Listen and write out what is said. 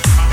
coming.